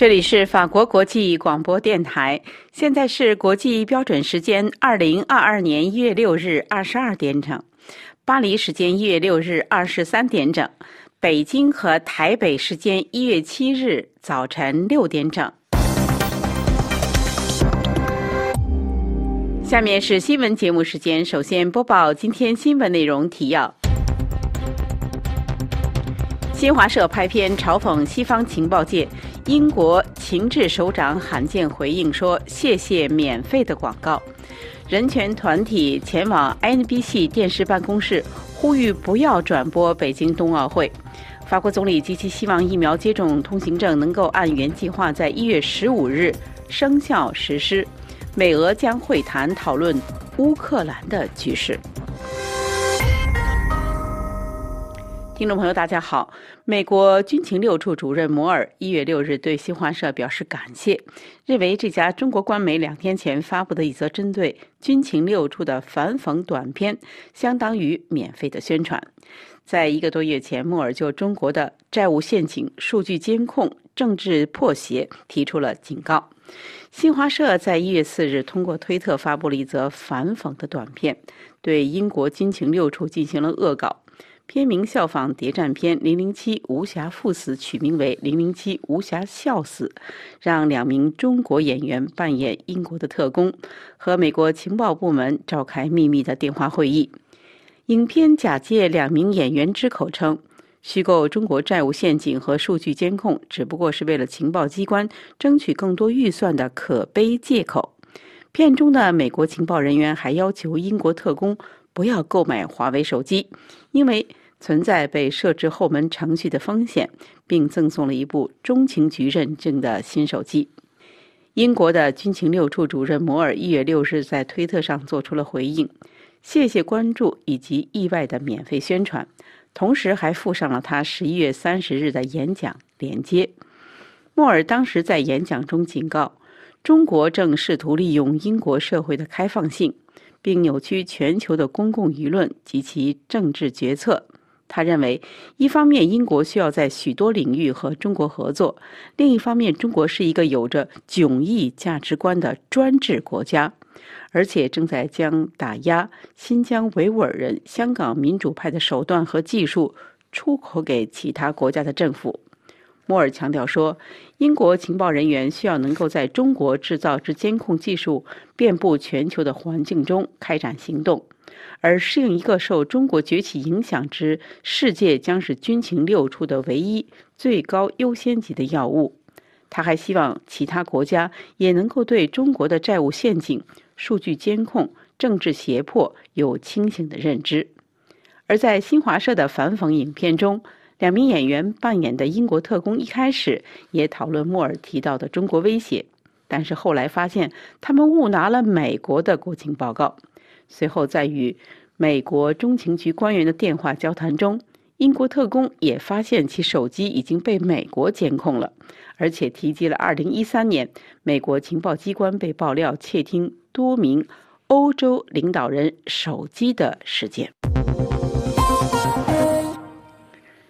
这里是法国国际广播电台，现在是国际标准时间二零二二年一月六日二十二点整，巴黎时间一月六日二十三点整，北京和台北时间一月七日早晨六点整。下面是新闻节目时间，首先播报今天新闻内容提要。新华社拍片嘲讽西方情报界。英国情治首长罕见回应说：“谢谢免费的广告。”人权团体前往 NBC 电视办公室呼吁不要转播北京冬奥会。法国总理极其希望疫苗接种通行证能够按原计划在一月十五日生效实施。美俄将会谈讨论乌克兰的局势。听众朋友，大家好。美国军情六处主任摩尔一月六日对新华社表示感谢，认为这家中国官媒两天前发布的一则针对军情六处的反讽短片，相当于免费的宣传。在一个多月前，摩尔就中国的债务陷阱、数据监控、政治破鞋提出了警告。新华社在一月四日通过推特发布了一则反讽的短片，对英国军情六处进行了恶搞。片名效仿谍战片《零零七无暇赴死》，取名为《零零七无暇笑死》，让两名中国演员扮演英国的特工，和美国情报部门召开秘密的电话会议。影片假借两名演员之口称，虚构中国债务陷阱和数据监控，只不过是为了情报机关争取更多预算的可悲借口。片中的美国情报人员还要求英国特工不要购买华为手机，因为。存在被设置后门程序的风险，并赠送了一部中情局认证的新手机。英国的军情六处主任摩尔一月六日在推特上做出了回应，谢谢关注以及意外的免费宣传，同时还附上了他十一月三十日的演讲连接。莫尔当时在演讲中警告，中国正试图利用英国社会的开放性，并扭曲全球的公共舆论及其政治决策。他认为，一方面英国需要在许多领域和中国合作，另一方面中国是一个有着迥异价值观的专制国家，而且正在将打压新疆维吾尔人、香港民主派的手段和技术出口给其他国家的政府。莫尔强调说，英国情报人员需要能够在中国制造之监控技术遍布全球的环境中开展行动。而适应一个受中国崛起影响之世界，将是军情六处的唯一最高优先级的要务。他还希望其他国家也能够对中国的债务陷阱、数据监控、政治胁迫有清醒的认知。而在新华社的反讽影片中，两名演员扮演的英国特工一开始也讨论莫尔提到的中国威胁，但是后来发现他们误拿了美国的国情报告。随后，在与美国中情局官员的电话交谈中，英国特工也发现其手机已经被美国监控了，而且提及了2013年美国情报机关被爆料窃听多名欧洲领导人手机的事件。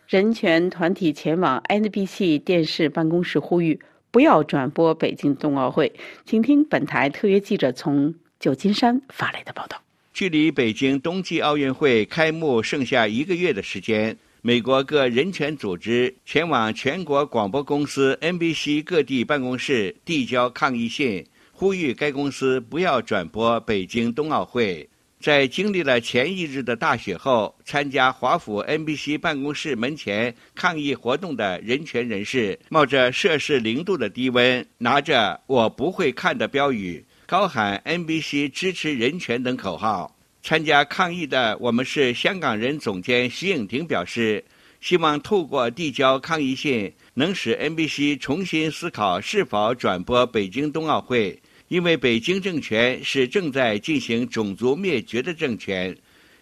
人权团体前往 NBC 电视办公室呼吁不要转播北京冬奥会，请听本台特约记者从旧金山发来的报道。距离北京冬季奥运会开幕剩下一个月的时间，美国各人权组织前往全国广播公司 NBC 各地办公室递交抗议信，呼吁该公司不要转播北京冬奥会。在经历了前一日的大雪后，参加华府 NBC 办公室门前抗议活动的人权人士，冒着摄氏零度的低温，拿着“我不会看”的标语。高喊 NBC 支持人权等口号，参加抗议的我们是香港人总监徐颖婷表示，希望透过递交抗议信，能使 NBC 重新思考是否转播北京冬奥会，因为北京政权是正在进行种族灭绝的政权。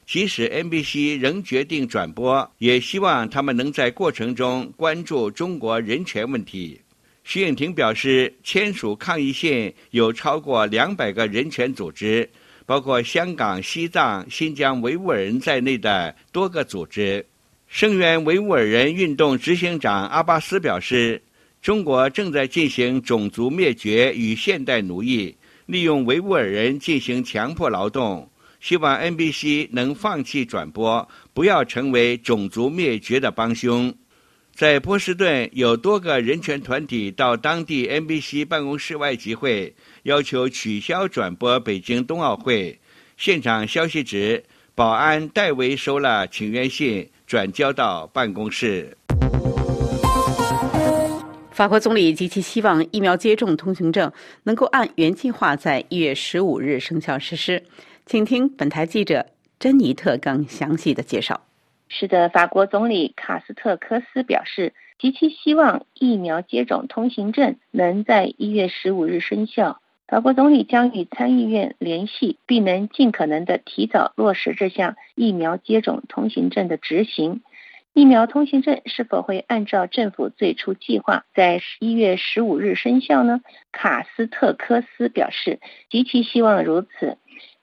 即使 NBC 仍决定转播，也希望他们能在过程中关注中国人权问题。徐颖婷表示，签署抗议信有超过两百个人权组织，包括香港、西藏、新疆维吾尔人在内的多个组织。声援维吾尔人运动执行长阿巴斯表示，中国正在进行种族灭绝与现代奴役，利用维吾尔人进行强迫劳动。希望 NBC 能放弃转播，不要成为种族灭绝的帮凶。在波士顿，有多个人权团体到当地 NBC 办公室外集会，要求取消转播北京冬奥会。现场消息指，保安代为收了请愿信，转交到办公室。法国总理极其希望疫苗接种通行证能够按原计划在一月十五日生效实施。请听本台记者珍妮特更详细的介绍。是的，法国总理卡斯特科斯表示，极其希望疫苗接种通行证能在一月十五日生效。法国总理将与参议院联系，并能尽可能的提早落实这项疫苗接种通行证的执行。疫苗通行证是否会按照政府最初计划在一月十五日生效呢？卡斯特科斯表示，极其希望如此。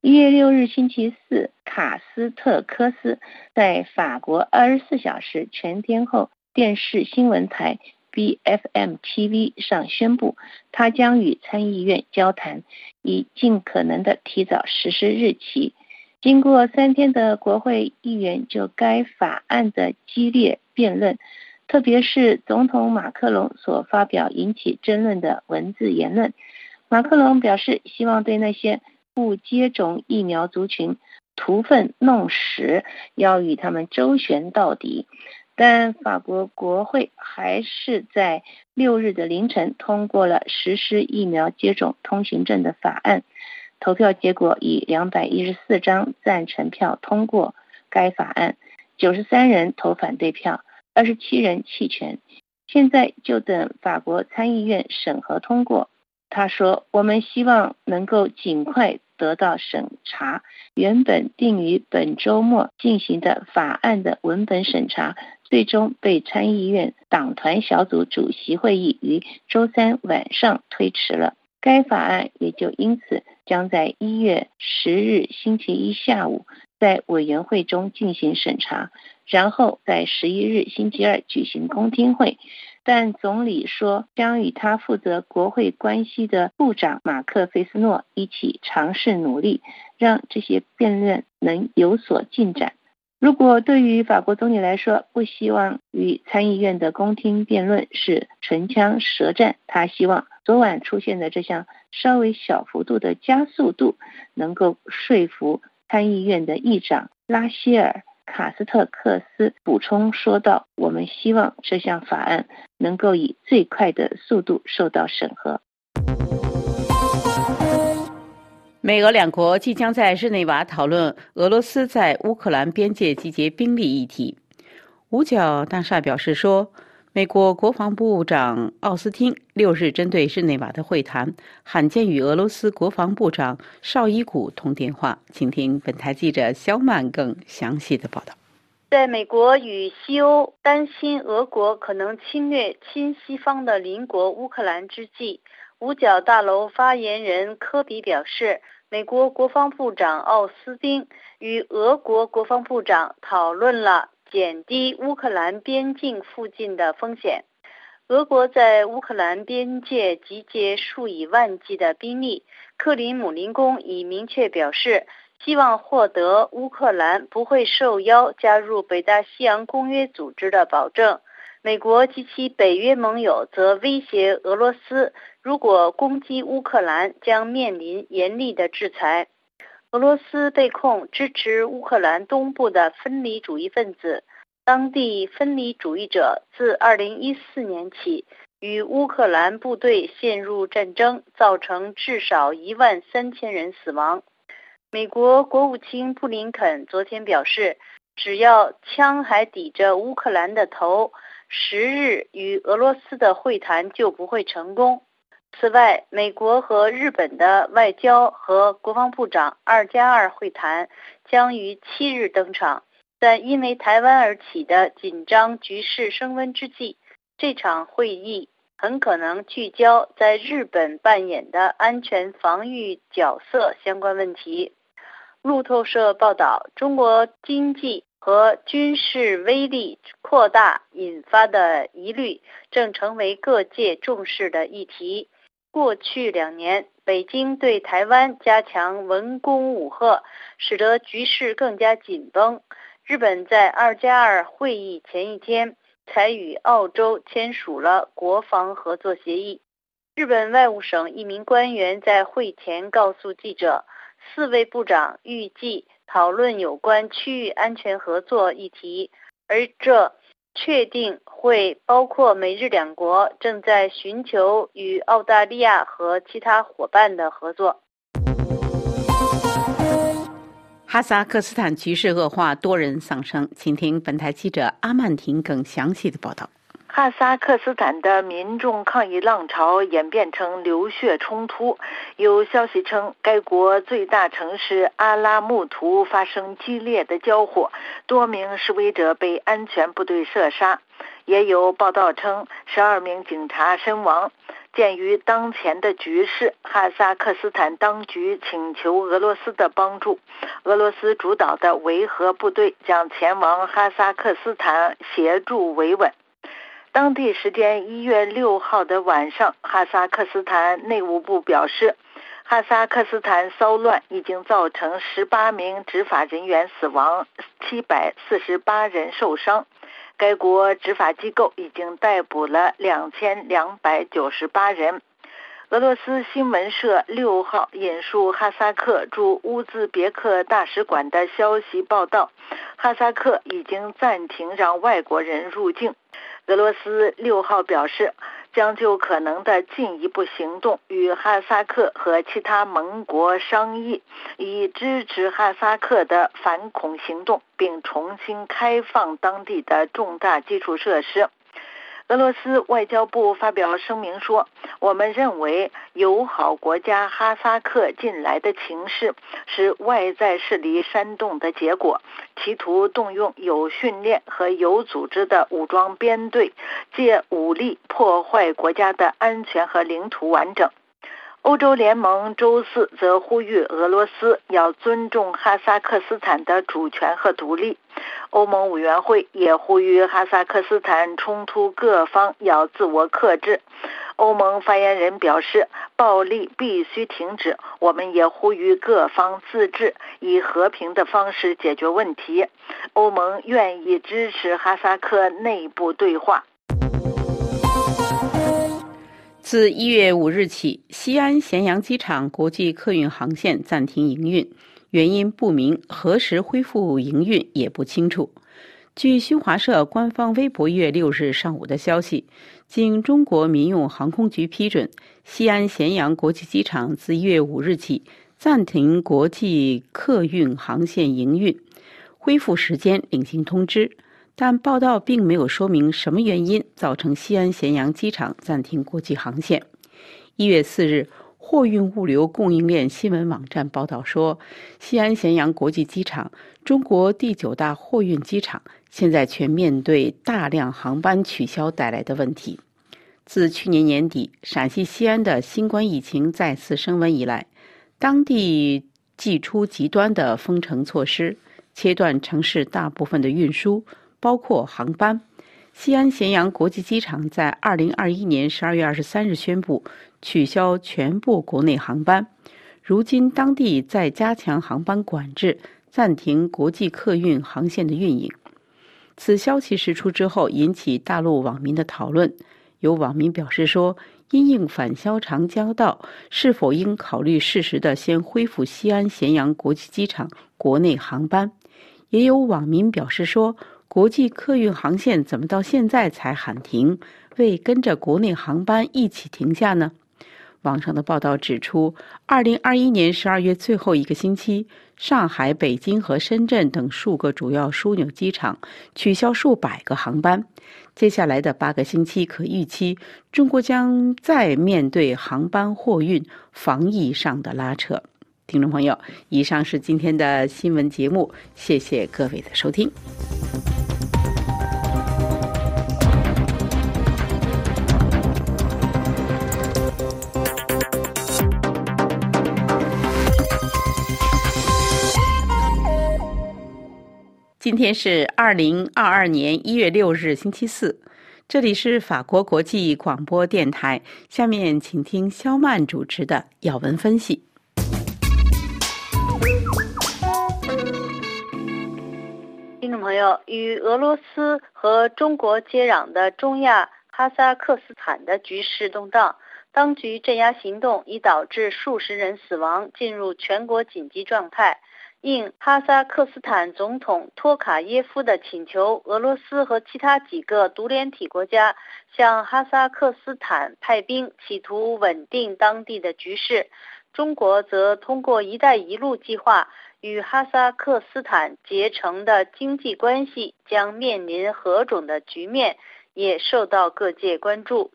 一月六日星期四，卡斯特科斯在法国二十四小时全天候电视新闻台 BFM TV 上宣布，他将与参议院交谈，以尽可能的提早实施日期。经过三天的国会议员就该法案的激烈辩论，特别是总统马克龙所发表引起争论的文字言论，马克龙表示希望对那些。不接种疫苗族群屠粪弄屎，要与他们周旋到底。但法国国会还是在六日的凌晨通过了实施疫苗接种通行证的法案。投票结果以两百一十四张赞成票通过该法案，九十三人投反对票，二十七人弃权。现在就等法国参议院审核通过。他说：“我们希望能够尽快。”得到审查，原本定于本周末进行的法案的文本审查，最终被参议院党团小组主席会议于周三晚上推迟了。该法案也就因此将在一月十日星期一下午在委员会中进行审查，然后在十一日星期二举行公听会。但总理说将与他负责国会关系的部长马克·费斯诺一起尝试努力，让这些辩论能有所进展。如果对于法国总理来说，不希望与参议院的公听辩论是唇枪舌战，他希望昨晚出现的这项稍微小幅度的加速度，能够说服参议院的议长拉希尔。卡斯特克斯补充说道：“我们希望这项法案能够以最快的速度受到审核。”美俄两国即将在日内瓦讨论俄罗斯在乌克兰边界集结兵力议题。五角大厦表示说。美国国防部长奥斯汀六日针对日内瓦的会谈，罕见与俄罗斯国防部长绍伊古通电话。请听本台记者肖曼更详细的报道。在美国与西欧担心俄国可能侵略亲西方的邻国乌克兰之际，五角大楼发言人科比表示，美国国防部长奥斯汀与俄国国防部长讨论了。减低乌克兰边境附近的风险。俄国在乌克兰边界集结数以万计的兵力。克林姆林宫已明确表示，希望获得乌克兰不会受邀加入北大西洋公约组织的保证。美国及其北约盟友则威胁俄罗斯，如果攻击乌克兰，将面临严厉的制裁。俄罗斯被控支持乌克兰东部的分离主义分子，当地分离主义者自2014年起与乌克兰部队陷入战争，造成至少一万三千人死亡。美国国务卿布林肯昨天表示，只要枪还抵着乌克兰的头，十日与俄罗斯的会谈就不会成功。此外，美国和日本的外交和国防部长“二加二”会谈将于七日登场。在因为台湾而起的紧张局势升温之际，这场会议很可能聚焦在日本扮演的安全防御角色相关问题。路透社报道，中国经济。和军事威力扩大引发的疑虑，正成为各界重视的议题。过去两年，北京对台湾加强文攻武吓，使得局势更加紧绷。日本在二加二会议前一天才与澳洲签署了国防合作协议。日本外务省一名官员在会前告诉记者，四位部长预计讨论有关区域安全合作议题，而这确定会包括美日两国正在寻求与澳大利亚和其他伙伴的合作。哈萨克斯坦局势恶化，多人丧生，请听本台记者阿曼婷更详细的报道。哈萨克斯坦的民众抗议浪潮演变成流血冲突，有消息称该国最大城市阿拉木图发生激烈的交火，多名示威者被安全部队射杀，也有报道称十二名警察身亡。鉴于当前的局势，哈萨克斯坦当局请求俄罗斯的帮助，俄罗斯主导的维和部队将前往哈萨克斯坦协助维稳。当地时间一月六号的晚上，哈萨克斯坦内务部表示，哈萨克斯坦骚乱已经造成十八名执法人员死亡，七百四十八人受伤。该国执法机构已经逮捕了两千两百九十八人。俄罗斯新闻社六号引述哈萨克驻乌兹别克大使馆的消息报道，哈萨克已经暂停让外国人入境。俄罗斯六号表示，将就可能的进一步行动与哈萨克和其他盟国商议，以支持哈萨克的反恐行动，并重新开放当地的重大基础设施。俄罗斯外交部发表声明说：“我们认为友好国家哈萨克近来的情势是外在势力煽动的结果，企图动用有训练和有组织的武装编队，借武力破坏国家的安全和领土完整。”欧洲联盟周四则呼吁俄罗斯要尊重哈萨克斯坦的主权和独立。欧盟委员会也呼吁哈萨克斯坦冲突各方要自我克制。欧盟发言人表示，暴力必须停止。我们也呼吁各方自治，以和平的方式解决问题。欧盟愿意支持哈萨克内部对话。自一月五日起，西安咸阳机场国际客运航线暂停营运，原因不明，何时恢复营运也不清楚。据新华社官方微博一月六日上午的消息，经中国民用航空局批准，西安咸阳国际机场自一月五日起暂停国际客运航线营运，恢复时间另行通知。但报道并没有说明什么原因造成西安咸阳机场暂停国际航线。一月四日，货运物流供应链新闻网站报道说，西安咸阳国际机场，中国第九大货运机场，现在全面对大量航班取消带来的问题。自去年年底陕西西安的新冠疫情再次升温以来，当地祭出极端的封城措施，切断城市大部分的运输。包括航班，西安咸阳国际机场在二零二一年十二月二十三日宣布取消全部国内航班。如今，当地在加强航班管制，暂停国际客运航线的运营。此消息释出之后，引起大陆网民的讨论。有网民表示说：“因应返销长交道，是否应考虑适时的先恢复西安咸阳国际机场国内航班？”也有网民表示说。国际客运航线怎么到现在才喊停，未跟着国内航班一起停下呢？网上的报道指出，二零二一年十二月最后一个星期，上海、北京和深圳等数个主要枢纽机场取消数百个航班。接下来的八个星期，可预期中国将再面对航班货运防疫上的拉扯。听众朋友，以上是今天的新闻节目，谢谢各位的收听。今天是二零二二年一月六日，星期四。这里是法国国际广播电台。下面请听肖曼主持的要闻分析。听众朋友，与俄罗斯和中国接壤的中亚哈萨克斯坦的局势动荡，当局镇压行动已导致数十人死亡，进入全国紧急状态。应哈萨克斯坦总统托卡耶夫的请求，俄罗斯和其他几个独联体国家向哈萨克斯坦派兵，企图稳定当地的局势。中国则通过“一带一路”计划与哈萨克斯坦结成的经济关系将面临何种的局面，也受到各界关注。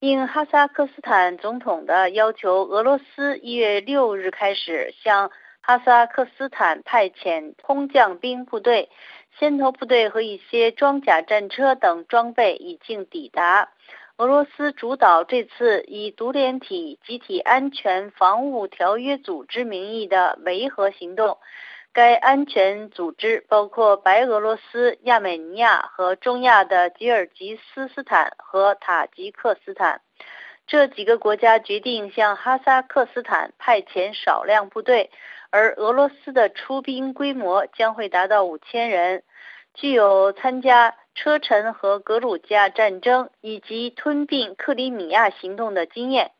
应哈萨克斯坦总统的要求，俄罗斯一月六日开始向。哈萨克斯坦派遣空降兵部队、先头部队和一些装甲战车等装备已经抵达。俄罗斯主导这次以独联体集体安全防务条约组织名义的维和行动。该安全组织包括白俄罗斯、亚美尼亚和中亚的吉尔吉斯斯坦和塔吉克斯坦。这几个国家决定向哈萨克斯坦派遣少量部队。而俄罗斯的出兵规模将会达到五千人，具有参加车臣和格鲁吉亚战争以及吞并克里米亚行动的经验。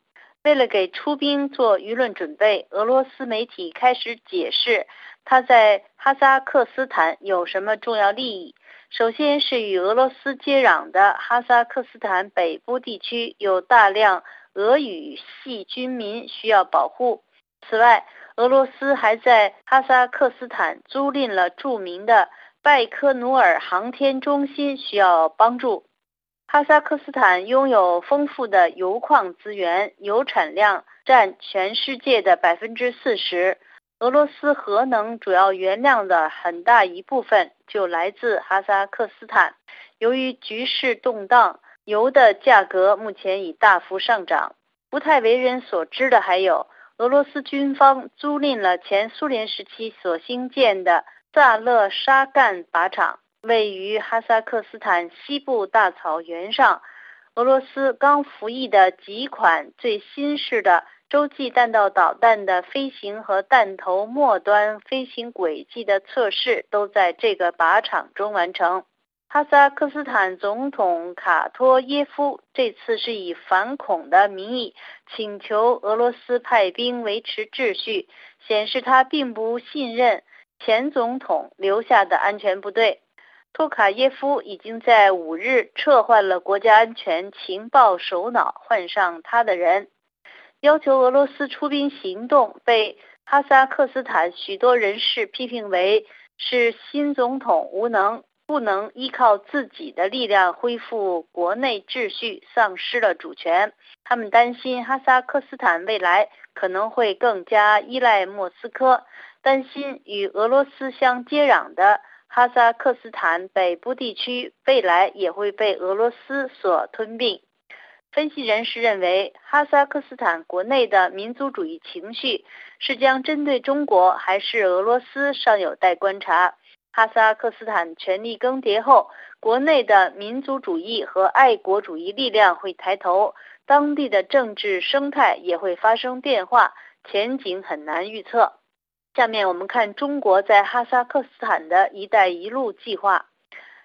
为了给出兵做舆论准备，俄罗斯媒体开始解释他在哈萨克斯坦有什么重要利益。首先是与俄罗斯接壤的哈萨克斯坦北部地区有大量俄语系军民需要保护。此外，俄罗斯还在哈萨克斯坦租赁了著名的拜科努尔航天中心，需要帮助。哈萨克斯坦拥有丰富的油矿资源，油产量占全世界的百分之四十。俄罗斯核能主要原料的很大一部分就来自哈萨克斯坦。由于局势动荡，油的价格目前已大幅上涨。不太为人所知的还有。俄罗斯军方租赁了前苏联时期所兴建的萨勒沙干靶场，位于哈萨克斯坦西部大草原上。俄罗斯刚服役的几款最新式的洲际弹道导弹的飞行和弹头末端飞行轨迹的测试都在这个靶场中完成。哈萨克斯坦总统卡托耶夫这次是以反恐的名义请求俄罗斯派兵维持秩序，显示他并不信任前总统留下的安全部队。托卡耶夫已经在五日撤换了国家安全情报首脑，换上他的人，要求俄罗斯出兵行动，被哈萨克斯坦许多人士批评为是新总统无能。不能依靠自己的力量恢复国内秩序，丧失了主权。他们担心哈萨克斯坦未来可能会更加依赖莫斯科，担心与俄罗斯相接壤的哈萨克斯坦北部地区未来也会被俄罗斯所吞并。分析人士认为，哈萨克斯坦国内的民族主义情绪是将针对中国还是俄罗斯，尚有待观察。哈萨克斯坦权力更迭后，国内的民族主义和爱国主义力量会抬头，当地的政治生态也会发生变化，前景很难预测。下面我们看中国在哈萨克斯坦的一带一路计划。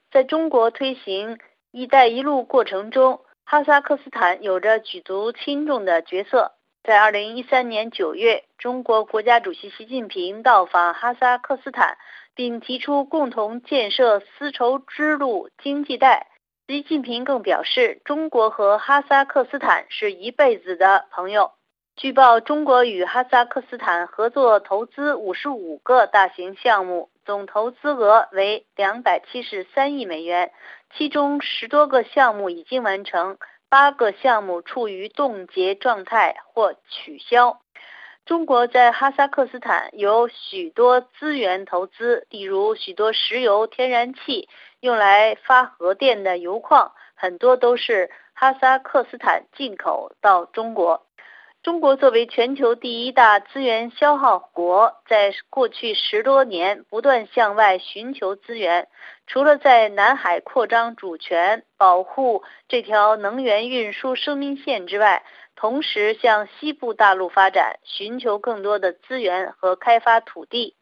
在中国推行一带一路过程中，哈萨克斯坦有着举足轻重的角色。在二零一三年九月，中国国家主席习近平到访哈萨克斯坦。并提出共同建设丝绸之路经济带。习近平更表示，中国和哈萨克斯坦是一辈子的朋友。据报，中国与哈萨克斯坦合作投资五十五个大型项目，总投资额为两百七十三亿美元，其中十多个项目已经完成，八个项目处于冻结状态或取消。中国在哈萨克斯坦有许多资源投资，例如许多石油、天然气用来发核电的油矿，很多都是哈萨克斯坦进口到中国。中国作为全球第一大资源消耗国，在过去十多年不断向外寻求资源，除了在南海扩张主权、保护这条能源运输生命线之外，同时向西部大陆发展，寻求更多的资源和开发土地。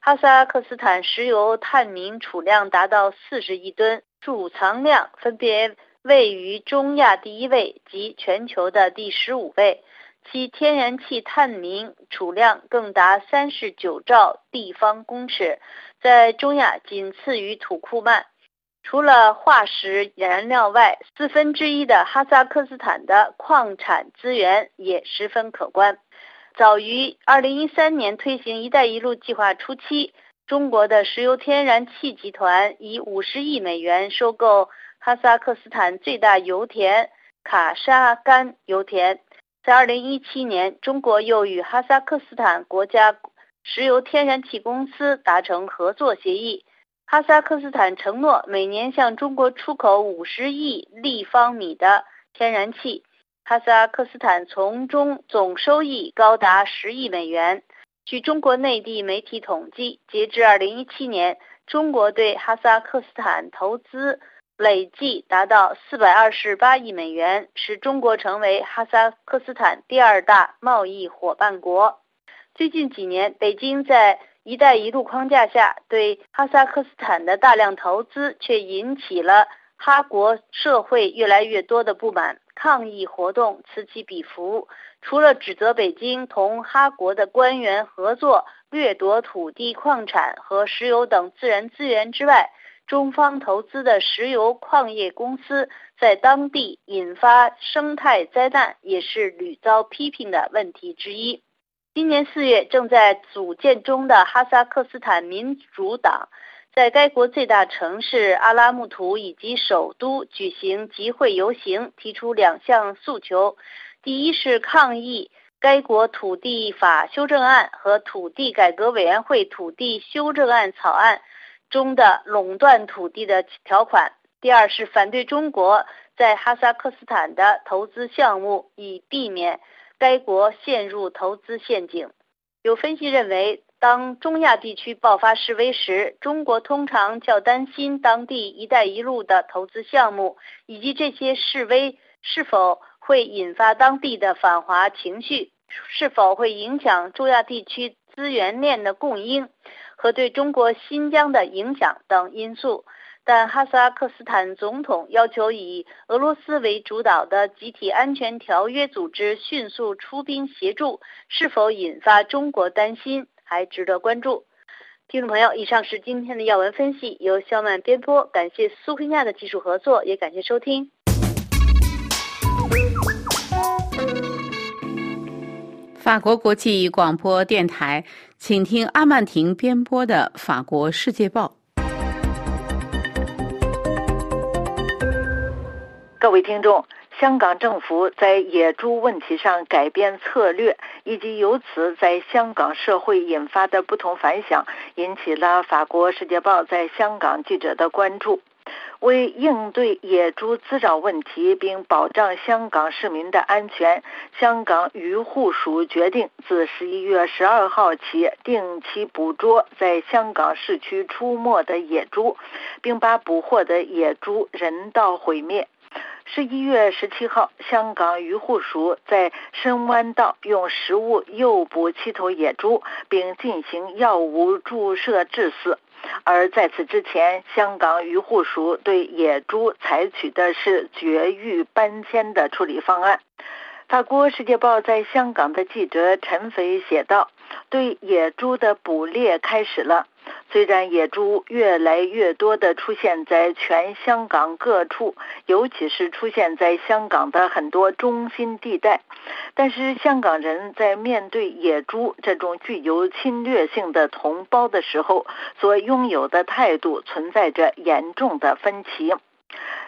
哈萨克斯坦石油探明储量达到四十亿吨，储藏量分别位于中亚第一位及全球的第十五位。其天然气探明储量更达三十九兆立方公尺，在中亚仅次于土库曼。除了化石燃料外，四分之一的哈萨克斯坦的矿产资源也十分可观。早于二零一三年推行“一带一路”计划初期，中国的石油天然气集团以五十亿美元收购哈萨克斯坦最大油田卡沙干油田。在二零一七年，中国又与哈萨克斯坦国家石油天然气公司达成合作协议。哈萨克斯坦承诺每年向中国出口五十亿立方米的天然气，哈萨克斯坦从中总收益高达十亿美元。据中国内地媒体统计，截至二零一七年，中国对哈萨克斯坦投资。累计达到四百二十八亿美元，使中国成为哈萨克斯坦第二大贸易伙伴国。最近几年，北京在“一带一路”框架下对哈萨克斯坦的大量投资，却引起了哈国社会越来越多的不满，抗议活动此起彼伏。除了指责北京同哈国的官员合作掠夺土地、矿产和石油等自然资源之外，中方投资的石油矿业公司在当地引发生态灾难，也是屡遭批评的问题之一。今年四月，正在组建中的哈萨克斯坦民主党，在该国最大城市阿拉木图以及首都举行集会游行，提出两项诉求：第一是抗议该国土地法修正案和土地改革委员会土地修正案草案。中的垄断土地的条款。第二是反对中国在哈萨克斯坦的投资项目，以避免该国陷入投资陷阱。有分析认为，当中亚地区爆发示威时，中国通常较担心当地“一带一路”的投资项目，以及这些示威是否会引发当地的反华情绪，是否会影响中亚地区资源链的供应。和对中国新疆的影响等因素，但哈萨克斯坦总统要求以俄罗斯为主导的集体安全条约组织迅速出兵协助，是否引发中国担心，还值得关注。听众朋友，以上是今天的要闻分析，由肖曼编播，感谢苏菲亚的技术合作，也感谢收听。法国国际广播电台，请听阿曼婷编播的《法国世界报》。各位听众，香港政府在野猪问题上改变策略，以及由此在香港社会引发的不同反响，引起了《法国世界报》在香港记者的关注。为应对野猪滋扰问题，并保障香港市民的安全，香港渔护署决定自十一月十二号起定期捕捉在香港市区出没的野猪，并把捕获的野猪人道毁灭。十一月十七号，香港渔护署在深湾道用食物诱捕七头野猪，并进行药物注射致死。而在此之前，香港渔护署对野猪采取的是绝育搬迁的处理方案。法国《世界报》在香港的记者陈斐写道：“对野猪的捕猎开始了。虽然野猪越来越多地出现在全香港各处，尤其是出现在香港的很多中心地带，但是香港人在面对野猪这种具有侵略性的同胞的时候，所拥有的态度存在着严重的分歧。”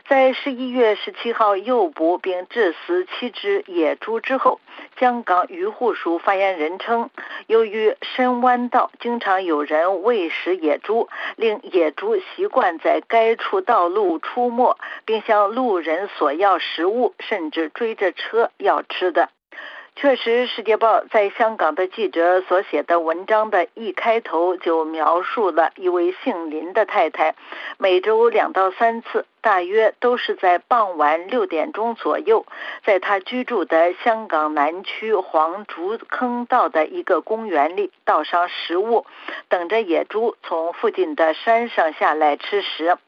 在十一月十七号诱捕并致死七只野猪之后，香港渔护署发言人称，由于深湾道经常有人喂食野猪，令野猪习惯在该处道路出没，并向路人索要食物，甚至追着车要吃的。确实，《世界报》在香港的记者所写的文章的一开头就描述了一位姓林的太太，每周两到三次，大约都是在傍晚六点钟左右，在她居住的香港南区黄竹坑道的一个公园里倒上食物，等着野猪从附近的山上下来吃食。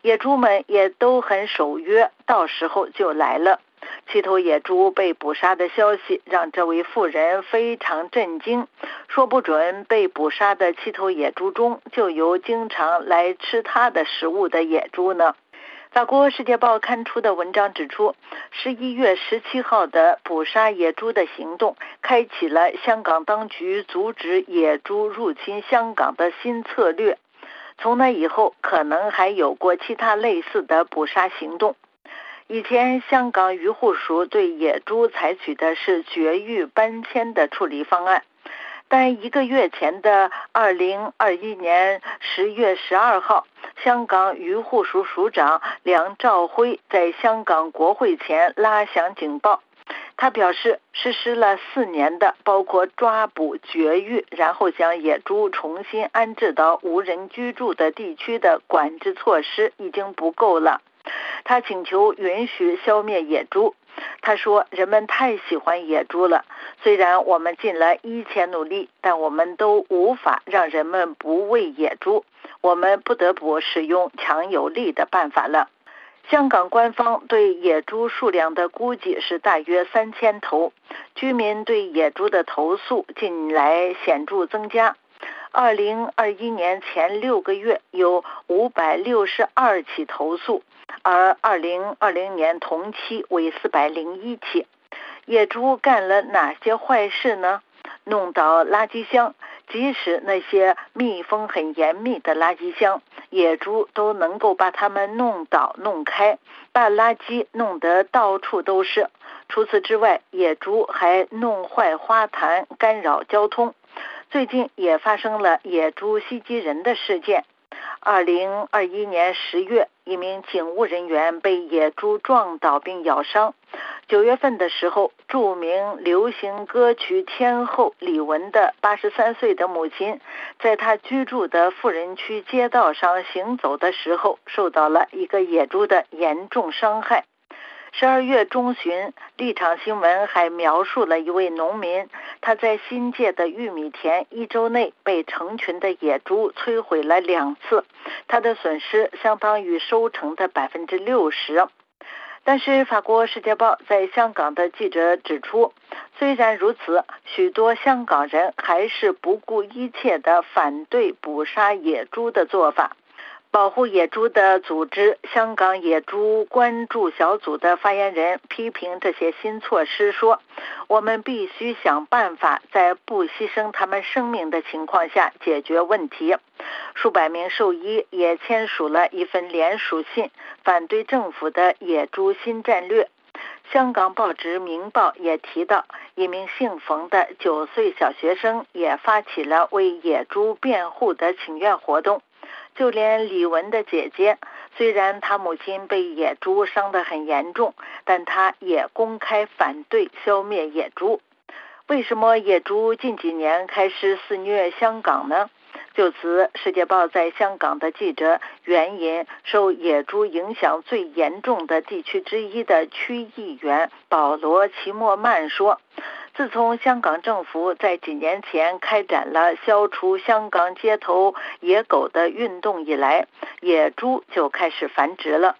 野猪们也都很守约，到时候就来了。七头野猪被捕杀的消息让这位妇人非常震惊，说不准被捕杀的七头野猪中就有经常来吃它的食物的野猪呢。法国《世界报》刊出的文章指出，十一月十七号的捕杀野猪的行动，开启了香港当局阻止野猪入侵香港的新策略。从那以后，可能还有过其他类似的捕杀行动。以前，香港渔护署对野猪采取的是绝育搬迁的处理方案，但一个月前的二零二一年十月十二号，香港渔护署署长梁兆辉在香港国会前拉响警报。他表示，实施了四年的包括抓捕、绝育，然后将野猪重新安置到无人居住的地区的管制措施已经不够了。他请求允许消灭野猪。他说：“人们太喜欢野猪了，虽然我们尽了一切努力，但我们都无法让人们不喂野猪。我们不得不使用强有力的办法了。”香港官方对野猪数量的估计是大约三千头。居民对野猪的投诉近来显著增加。二零二一年前六个月有五百六十二起投诉，而二零二零年同期为四百零一起。野猪干了哪些坏事呢？弄倒垃圾箱。即使那些密封很严密的垃圾箱，野猪都能够把它们弄倒、弄开，把垃圾弄得到处都是。除此之外，野猪还弄坏花坛，干扰交通。最近也发生了野猪袭击人的事件。二零二一年十月，一名警务人员被野猪撞倒并咬伤。九月份的时候，著名流行歌曲天后李玟的八十三岁的母亲，在她居住的富人区街道上行走的时候，受到了一个野猪的严重伤害。十二月中旬，立场新闻还描述了一位农民，他在新界的玉米田一周内被成群的野猪摧毁了两次，他的损失相当于收成的百分之六十。但是，法国《世界报》在香港的记者指出，虽然如此，许多香港人还是不顾一切的反对捕杀野猪的做法。保护野猪的组织“香港野猪关注小组”的发言人批评这些新措施说：“我们必须想办法在不牺牲他们生命的情况下解决问题。”数百名兽医也签署了一份联署信，反对政府的野猪新战略。香港报纸《明报》也提到，一名姓冯的九岁小学生也发起了为野猪辩护的请愿活动。就连李文的姐姐，虽然她母亲被野猪伤得很严重，但她也公开反对消灭野猪。为什么野猪近几年开始肆虐香港呢？就此，《世界报》在香港的记者援引受野猪影响最严重的地区之一的区议员保罗·齐莫曼说。自从香港政府在几年前开展了消除香港街头野狗的运动以来，野猪就开始繁殖了。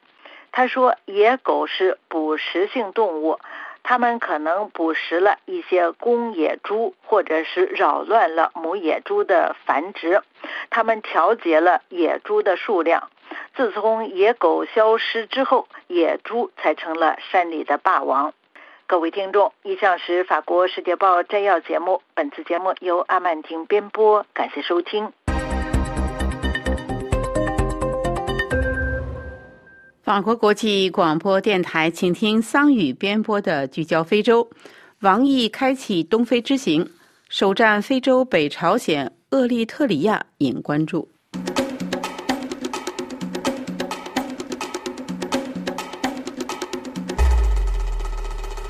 他说，野狗是捕食性动物，它们可能捕食了一些公野猪，或者是扰乱了母野猪的繁殖。它们调节了野猪的数量。自从野狗消失之后，野猪才成了山里的霸王。各位听众，以上是法国《世界报》摘要节目。本次节目由阿曼婷编播，感谢收听。法国国际广播电台，请听桑宇编播的《聚焦非洲》。王毅开启东非之行，首站非洲北朝鲜厄立特里亚引关注。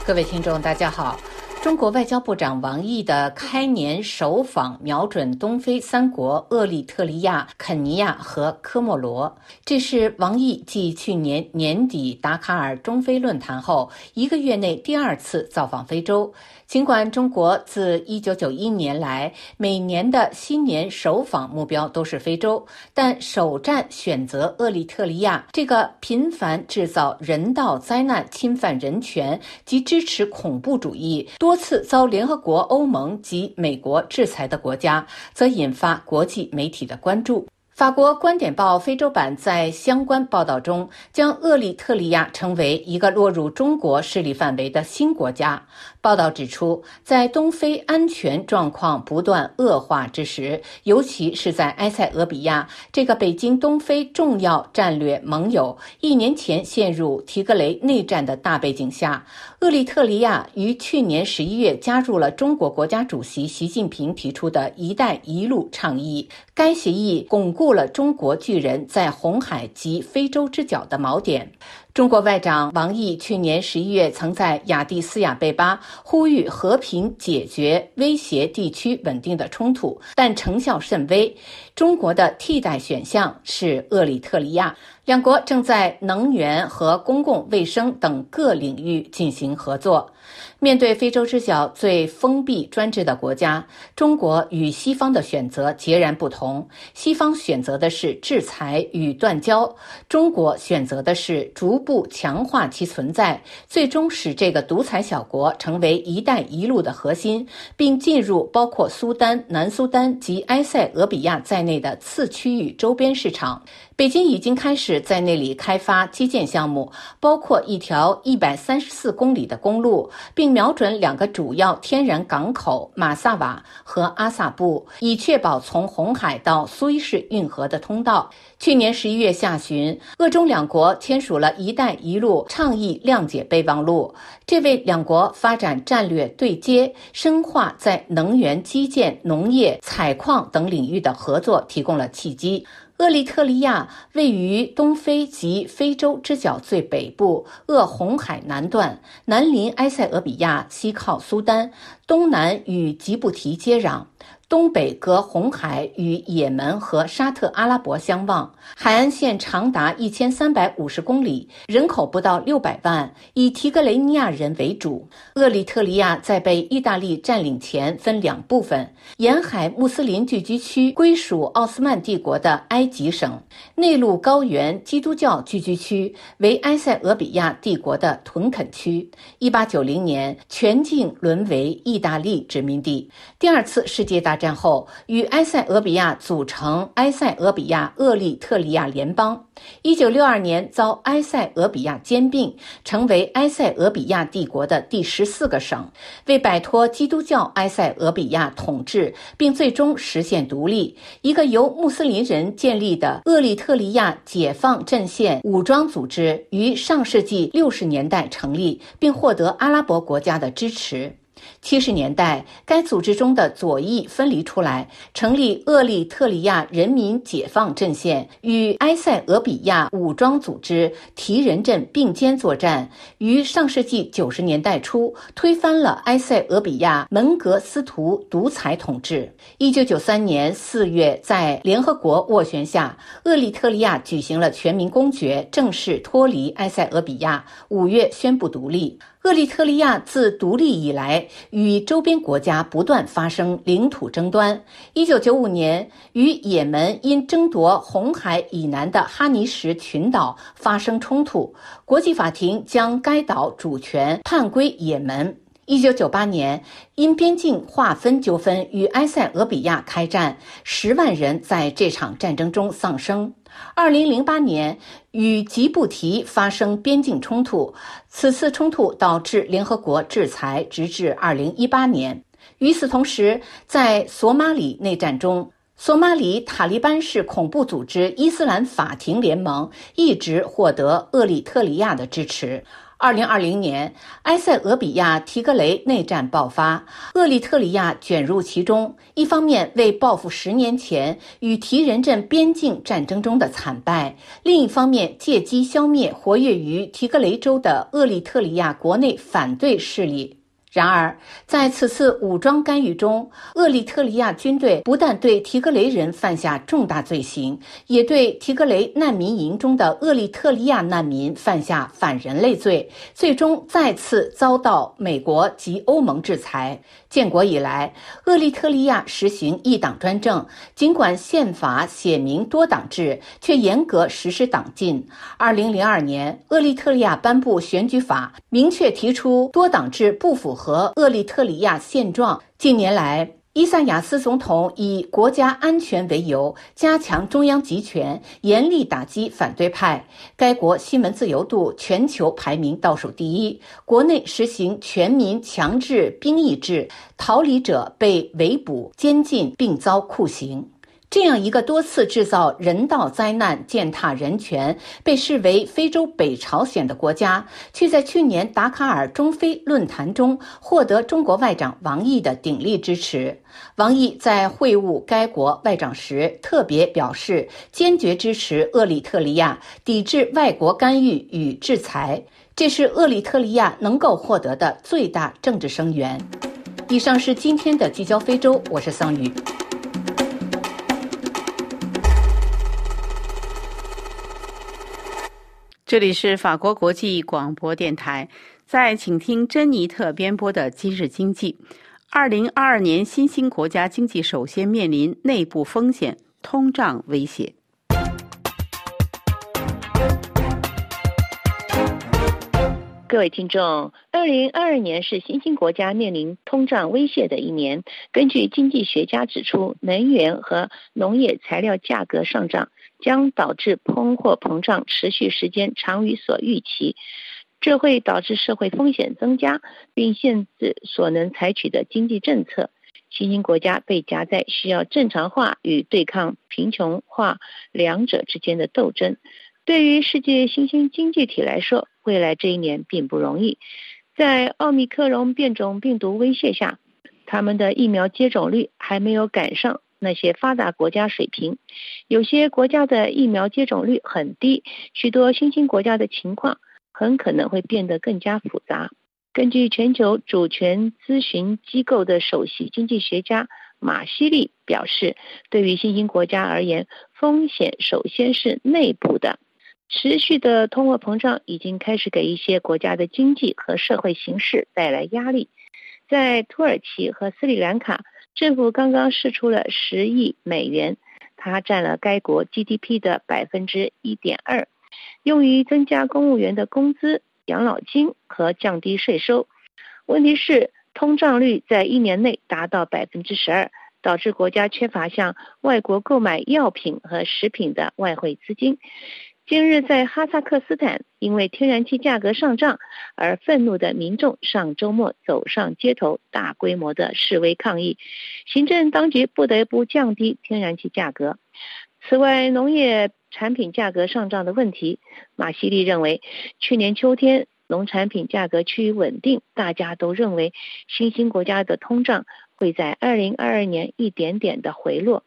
各位听众，大家好。中国外交部长王毅的开年首访瞄准东非三国厄立特里亚、肯尼亚和科莫罗。这是王毅继去年年底达卡尔中非论坛后一个月内第二次造访非洲。尽管中国自1991年来每年的新年首访目标都是非洲，但首站选择厄立特里亚这个频繁制造人道灾难、侵犯人权及支持恐怖主义多。多次遭联合国、欧盟及美国制裁的国家，则引发国际媒体的关注。法国观点报非洲版在相关报道中，将厄立特里亚称为一个落入中国势力范围的新国家。报道指出，在东非安全状况不断恶化之时，尤其是在埃塞俄比亚这个北京东非重要战略盟友一年前陷入提格雷内战的大背景下，厄立特里亚于去年十一月加入了中国国家主席习近平提出的一带一路倡议。该协议巩固了中国巨人在红海及非洲之角的锚点。中国外长王毅去年十一月曾在亚的斯亚贝巴呼吁和平解决威胁地区稳定的冲突，但成效甚微。中国的替代选项是厄立特里亚。两国正在能源和公共卫生等各领域进行合作。面对非洲之角最封闭专制的国家，中国与西方的选择截然不同。西方选择的是制裁与断交，中国选择的是逐步强化其存在，最终使这个独裁小国成为“一带一路”的核心，并进入包括苏丹、南苏丹及埃塞俄比亚在内的次区域周边市场。北京已经开始在那里开发基建项目，包括一条一百三十四公里的公路，并瞄准两个主要天然港口马萨瓦和阿萨布，以确保从红海到苏伊士运河的通道。去年十一月下旬，俄中两国签署了一带一路倡议谅解备忘录，这为两国发展战略对接、深化在能源、基建、农业、采矿等领域的合作提供了契机。厄立特里亚位于东非及非洲之角最北部，鄂红海南段，南临埃塞俄比亚，西靠苏丹，东南与吉布提接壤。东北隔红海与也门和沙特阿拉伯相望，海岸线长达一千三百五十公里，人口不到六百万，以提格雷尼亚人为主。厄立特里亚在被意大利占领前分两部分：沿海穆斯林聚居区归属奥斯曼帝国的埃及省，内陆高原基督教聚居区为埃塞俄比亚帝国的屯垦区。一八九零年，全境沦为意大利殖民地。第二次世界大战。战后，与埃塞俄比亚组成埃塞俄比亚厄立特里亚联邦。一九六二年遭埃塞俄比亚兼并，成为埃塞俄比亚帝国的第十四个省。为摆脱基督教埃塞俄比亚统治，并最终实现独立，一个由穆斯林人建立的厄立特里亚解放阵线武装组织于上世纪六十年代成立，并获得阿拉伯国家的支持。七十年代，该组织中的左翼分离出来，成立厄立特里亚人民解放阵线，与埃塞俄比亚武装组织提人镇并肩作战。于上世纪九十年代初，推翻了埃塞俄比亚门格斯图独裁统治。一九九三年四月，在联合国斡旋下，厄立特里亚举行了全民公决，正式脱离埃塞俄比亚。五月宣布独立。厄立特里亚自独立以来，与周边国家不断发生领土争端。一九九五年，与也门因争夺红海以南的哈尼什群岛发生冲突，国际法庭将该岛主权判归也门。一九九八年，因边境划分纠纷与埃塞俄比亚开战，十万人在这场战争中丧生。二零零八年，与吉布提发生边境冲突，此次冲突导致联合国制裁，直至二零一八年。与此同时，在索马里内战中，索马里塔利班式恐怖组织伊斯兰法庭联盟一直获得厄立特里亚的支持。二零二零年，埃塞俄比亚提格雷内战爆发，厄立特里亚卷入其中。一方面为报复十年前与提人镇边境战争中的惨败，另一方面借机消灭活跃于提格雷州的厄立特里亚国内反对势力。然而，在此次武装干预中，厄立特里亚军队不但对提格雷人犯下重大罪行，也对提格雷难民营中的厄立特里亚难民犯下反人类罪，最终再次遭到美国及欧盟制裁。建国以来，厄立特里亚实行一党专政，尽管宪法写明多党制，却严格实施党禁。二零零二年，厄立特里亚颁布选举法，明确提出多党制不符合。和厄立特里亚现状。近年来，伊萨亚斯总统以国家安全为由，加强中央集权，严厉打击反对派。该国新闻自由度全球排名倒数第一，国内实行全民强制兵役制，逃离者被围捕、监禁并遭酷刑。这样一个多次制造人道灾难、践踏人权、被视为非洲北朝鲜的国家，却在去年达卡尔中非论坛中获得中国外长王毅的鼎力支持。王毅在会晤该国外长时特别表示，坚决支持厄立特里亚抵制外国干预与制裁，这是厄立特里亚能够获得的最大政治声援。以上是今天的聚焦非洲，我是桑宇。这里是法国国际广播电台，在请听珍妮特编播的《今日经济》。二零二二年，新兴国家经济首先面临内部风险、通胀威胁。各位听众，二零二二年是新兴国家面临通胀威胁的一年。根据经济学家指出，能源和农业材料价格上涨。将导致通货膨胀持续时间长于所预期，这会导致社会风险增加，并限制所能采取的经济政策。新兴国家被夹在需要正常化与对抗贫穷化两者之间的斗争。对于世界新兴经济体来说，未来这一年并不容易。在奥密克戎变种病毒威胁下，他们的疫苗接种率还没有赶上。那些发达国家水平，有些国家的疫苗接种率很低，许多新兴国家的情况很可能会变得更加复杂。根据全球主权咨询机构的首席经济学家马西利表示，对于新兴国家而言，风险首先是内部的。持续的通货膨胀已经开始给一些国家的经济和社会形势带来压力。在土耳其和斯里兰卡。政府刚刚释出了十亿美元，它占了该国 GDP 的百分之一点二，用于增加公务员的工资、养老金和降低税收。问题是，通胀率在一年内达到百分之十二，导致国家缺乏向外国购买药品和食品的外汇资金。近日在哈萨克斯坦，因为天然气价格上涨而愤怒的民众上周末走上街头，大规模的示威抗议，行政当局不得不降低天然气价格。此外，农业产品价格上涨的问题，马西利认为，去年秋天农产品价格趋于稳定，大家都认为新兴国家的通胀会在二零二二年一点点的回落，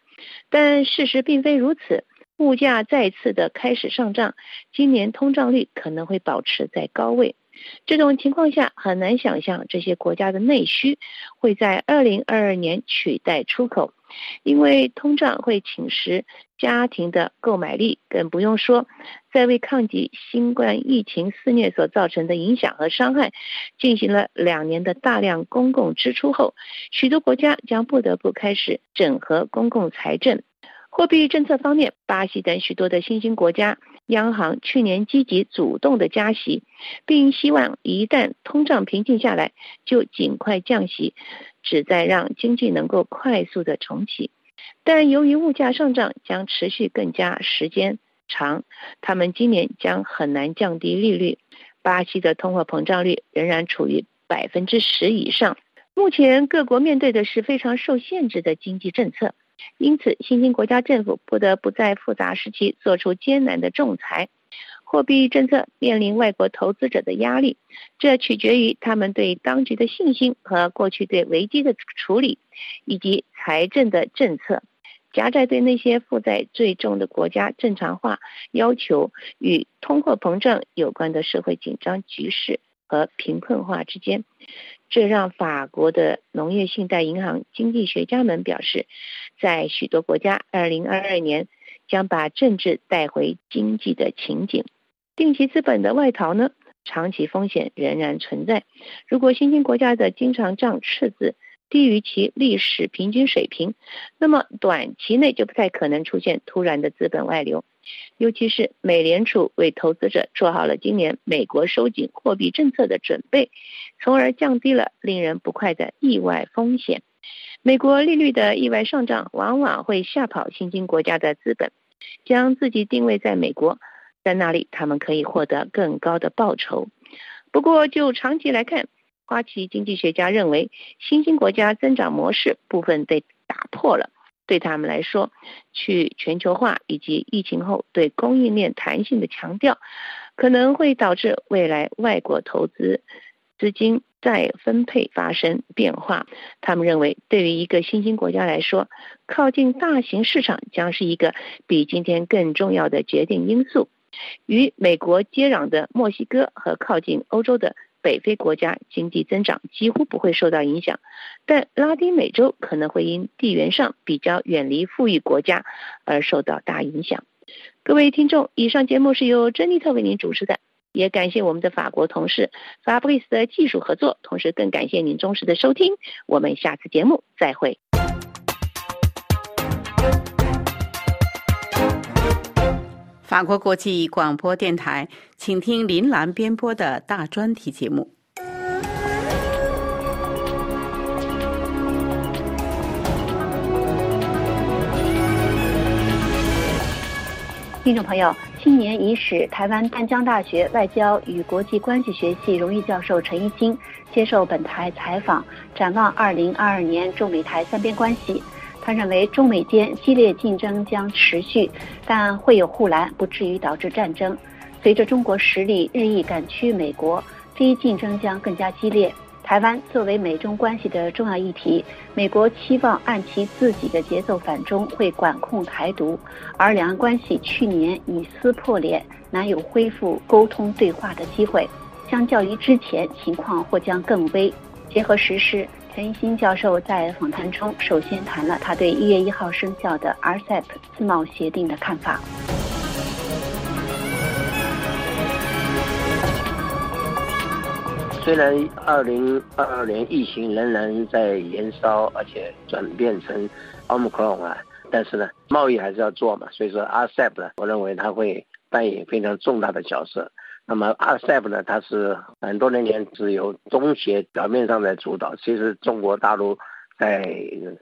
但事实并非如此。物价再次的开始上涨，今年通胀率可能会保持在高位。这种情况下，很难想象这些国家的内需会在二零二二年取代出口，因为通胀会侵蚀家庭的购买力。更不用说，在为抗击新冠疫情肆虐所造成的影响和伤害进行了两年的大量公共支出后，许多国家将不得不开始整合公共财政。货币政策方面，巴西等许多的新兴国家央行去年积极主动的加息，并希望一旦通胀平静下来，就尽快降息，旨在让经济能够快速的重启。但由于物价上涨将持续更加时间长，他们今年将很难降低利率。巴西的通货膨胀率仍然处于百分之十以上。目前各国面对的是非常受限制的经济政策。因此，新兴国家政府不得不在复杂时期做出艰难的仲裁。货币政策面临外国投资者的压力，这取决于他们对当局的信心和过去对危机的处理，以及财政的政策。夹在对那些负债最重的国家正常化要求与通货膨胀有关的社会紧张局势和贫困化之间。这让法国的农业信贷银行经济学家们表示，在许多国家，，2022年将把政治带回经济的情景。定期资本的外逃呢，长期风险仍然存在。如果新兴国家的经常账赤字低于其历史平均水平，那么短期内就不太可能出现突然的资本外流。尤其是美联储为投资者做好了今年美国收紧货币政策的准备，从而降低了令人不快的意外风险。美国利率的意外上涨往往会吓跑新兴国家的资本，将自己定位在美国，在那里他们可以获得更高的报酬。不过，就长期来看，花旗经济学家认为，新兴国家增长模式部分被打破了。对他们来说，去全球化以及疫情后对供应链弹性的强调，可能会导致未来外国投资资金再分配发生变化。他们认为，对于一个新兴国家来说，靠近大型市场将是一个比今天更重要的决定因素。与美国接壤的墨西哥和靠近欧洲的。北非国家经济增长几乎不会受到影响，但拉丁美洲可能会因地缘上比较远离富裕国家而受到大影响。各位听众，以上节目是由珍妮特为您主持的，也感谢我们的法国同事法布里斯的技术合作，同时更感谢您忠实的收听。我们下次节目再会。法国国际广播电台，请听林兰编播的大专题节目。听众朋友，新年伊始，台湾淡江大学外交与国际关系学系荣誉教授陈一清接受本台采访，展望二零二二年中美台三边关系。他认为，中美间激烈竞争将持续，但会有护栏，不至于导致战争。随着中国实力日益赶趋美国，这一竞争将更加激烈。台湾作为美中关系的重要议题，美国期望按其自己的节奏反中，会管控台独。而两岸关系去年已撕破脸，难有恢复沟通对话的机会。相较于之前，情况或将更危。结合实施。陈一新教授在访谈中首先谈了他对一月一号生效的 RCEP 自贸协定的看法。虽然二零二二年疫情仍然在延烧，而且转变成 Omicron 啊，但是呢，贸易还是要做嘛。所以说 RCEP 呢，我认为它会扮演非常重大的角色。那么 RCEP 呢？它是很多年前只有中协表面上在主导，其实中国大陆在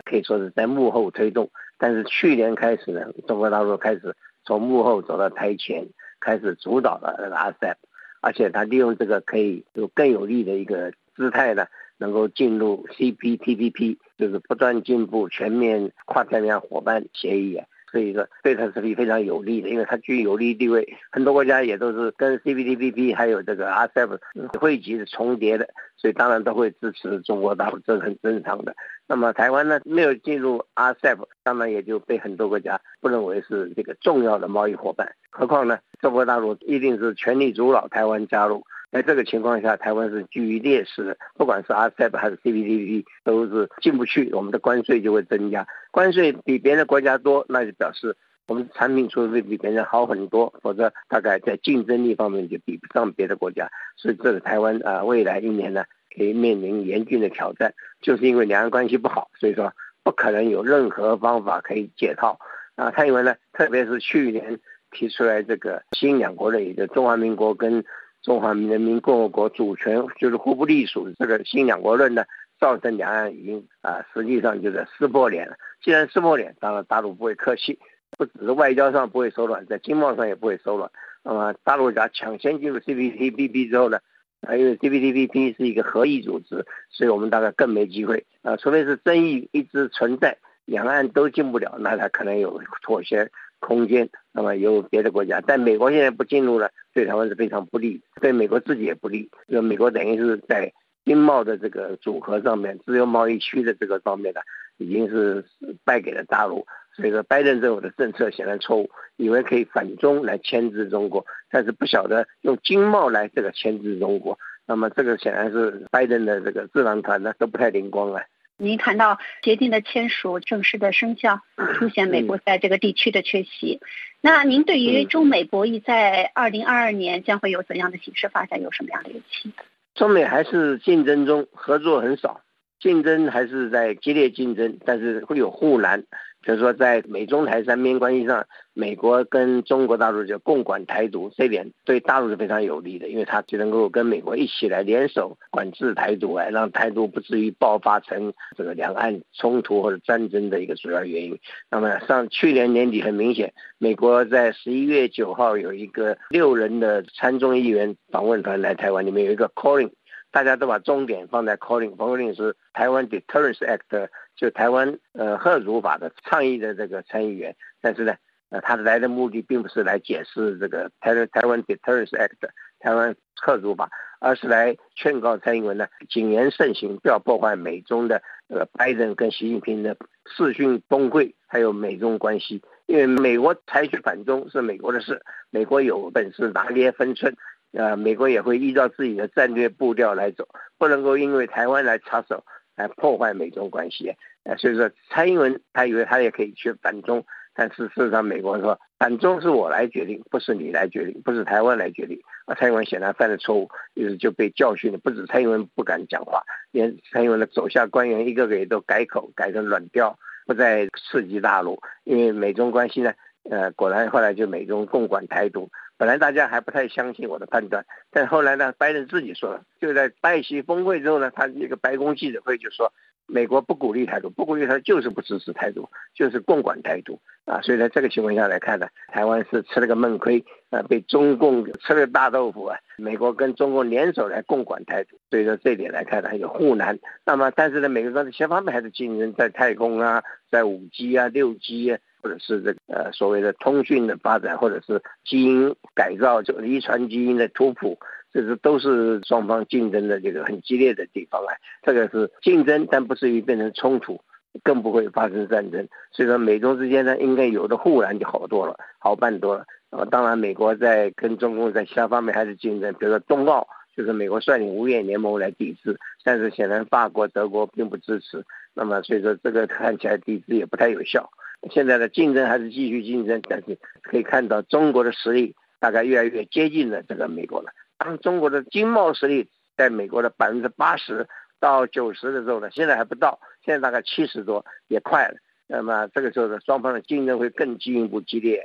可以说是在幕后推动。但是去年开始呢，中国大陆开始从幕后走到台前，开始主导了那个 RCEP，而且它利用这个可以有更有利的一个姿态呢，能够进入 CPTPP，就是不断进步全面跨太平洋伙伴协议啊。所以说，对它是非常有利的，因为它具有利地位。很多国家也都是跟 CPTPP 还有这个 RCEP 汇集是重叠的，所以当然都会支持中国大陆，这是很正常的。那么台湾呢，没有进入 RCEP，当然也就被很多国家不认为是这个重要的贸易伙伴。何况呢，中国大陆一定是全力阻挠台湾加入。在这个情况下，台湾是居于劣势的，不管是 RCEP 还是 CPTPP，都是进不去，我们的关税就会增加。关税比别的国家多，那就表示我们产品出的比别人好很多，否则大概在竞争力方面就比不上别的国家。所以，这个台湾啊，未来一年呢，可以面临严峻的挑战，就是因为两岸关系不好，所以说不可能有任何方法可以解套。啊，蔡英文呢，特别是去年提出来这个新两国的一个中华民国跟。中华人民共和国主权就是互不隶属，这个新两国论呢，造成两岸已经啊，实际上就是撕破脸了。既然撕破脸，当然大陆不会客气，不只是外交上不会手软，在经贸上也不会手软。那么大陆家抢先进入 CPTPP 之后呢，啊，因为 CPTPP 是一个合议组织，所以我们大概更没机会啊，除非是争议一直存在，两岸都进不了，那才可能有妥协。空间，那么有别的国家，但美国现在不进入了，对台湾是非常不利，对美国自己也不利。因为美国等于是在经贸的这个组合上面，自由贸易区的这个方面呢，已经是败给了大陆。所以说，拜登政府的政策显然错误，以为可以反中来牵制中国，但是不晓得用经贸来这个牵制中国，那么这个显然是拜登的这个智囊团呢都不太灵光啊。您谈到协定的签署、正式的生效，凸显美国在这个地区的缺席。那您对于中美博弈在二零二二年将会有怎样的形势发展，有什么样的预期？中美还是竞争中，合作很少，竞争还是在激烈竞争，但是会有护栏。就是说，在美中台三边关系上，美国跟中国大陆就共管台独，这点对大陆是非常有利的，因为它就能够跟美国一起来联手管制台独，来让台独不至于爆发成这个两岸冲突或者战争的一个主要原因。那么上去年年底很明显，美国在十一月九号有一个六人的参众议员访问团来台湾，里面有一个 Calling。大家都把重点放在 calling，calling 是台湾 Deterrence Act，就台湾呃贺主法的倡议的这个参议员，但是呢，呃，他来的目的并不是来解释这个台台湾 Deterrence Act，台湾贺主法，而是来劝告蔡英文呢谨言慎行，不要破坏美中的呃拜登跟习近平的视讯峰会，还有美中关系，因为美国采取反中是美国的事，美国有本事拿捏分寸。呃，美国也会依照自己的战略步调来走，不能够因为台湾来插手来破坏美中关系。呃，所以说蔡英文他以为他也可以去反中，但是事实上美国说反中是我来决定，不是你来决定，不是台湾来决定。啊，蔡英文显然犯了错误，于是就被教训了。不止蔡英文不敢讲话，连蔡英文的手下官员一个个也都改口，改成软调，不再刺激大陆。因为美中关系呢，呃，果然后来就美中共管台独。本来大家还不太相信我的判断，但后来呢，拜登自己说了，就在拜习峰会之后呢，他那个白宫记者会就说，美国不鼓励台独，不鼓励他就是不支持台独，就是共管台独啊。所以在这个情况下来看呢，台湾是吃了个闷亏啊，被中共吃了大豆腐啊。美国跟中共联手来共管台独，所以说这点来看呢，有护栏。那么但是呢，美国在其他方面还是竞争，在太空啊，在五 G 啊、六 G 啊。或者是这个呃所谓的通讯的发展，或者是基因改造，就遗传基因的突破，这是都是双方竞争的这个很激烈的地方啊。这个是竞争，但不至于变成冲突，更不会发生战争。所以说，美中之间呢，应该有的互然就好多了，好办多了。呃，当然，美国在跟中共在其他方面还是竞争，比如说冬奥，就是美国率领五眼联盟来抵制，但是显然法国、德国并不支持。那么，所以说这个看起来抵制也不太有效。现在的竞争还是继续竞争，但是可以看到中国的实力大概越来越接近了这个美国了。当中国的经贸实力在美国的百分之八十到九十的时候呢，现在还不到，现在大概七十多，也快了。那么这个时候呢，双方的竞争会更进一步激烈。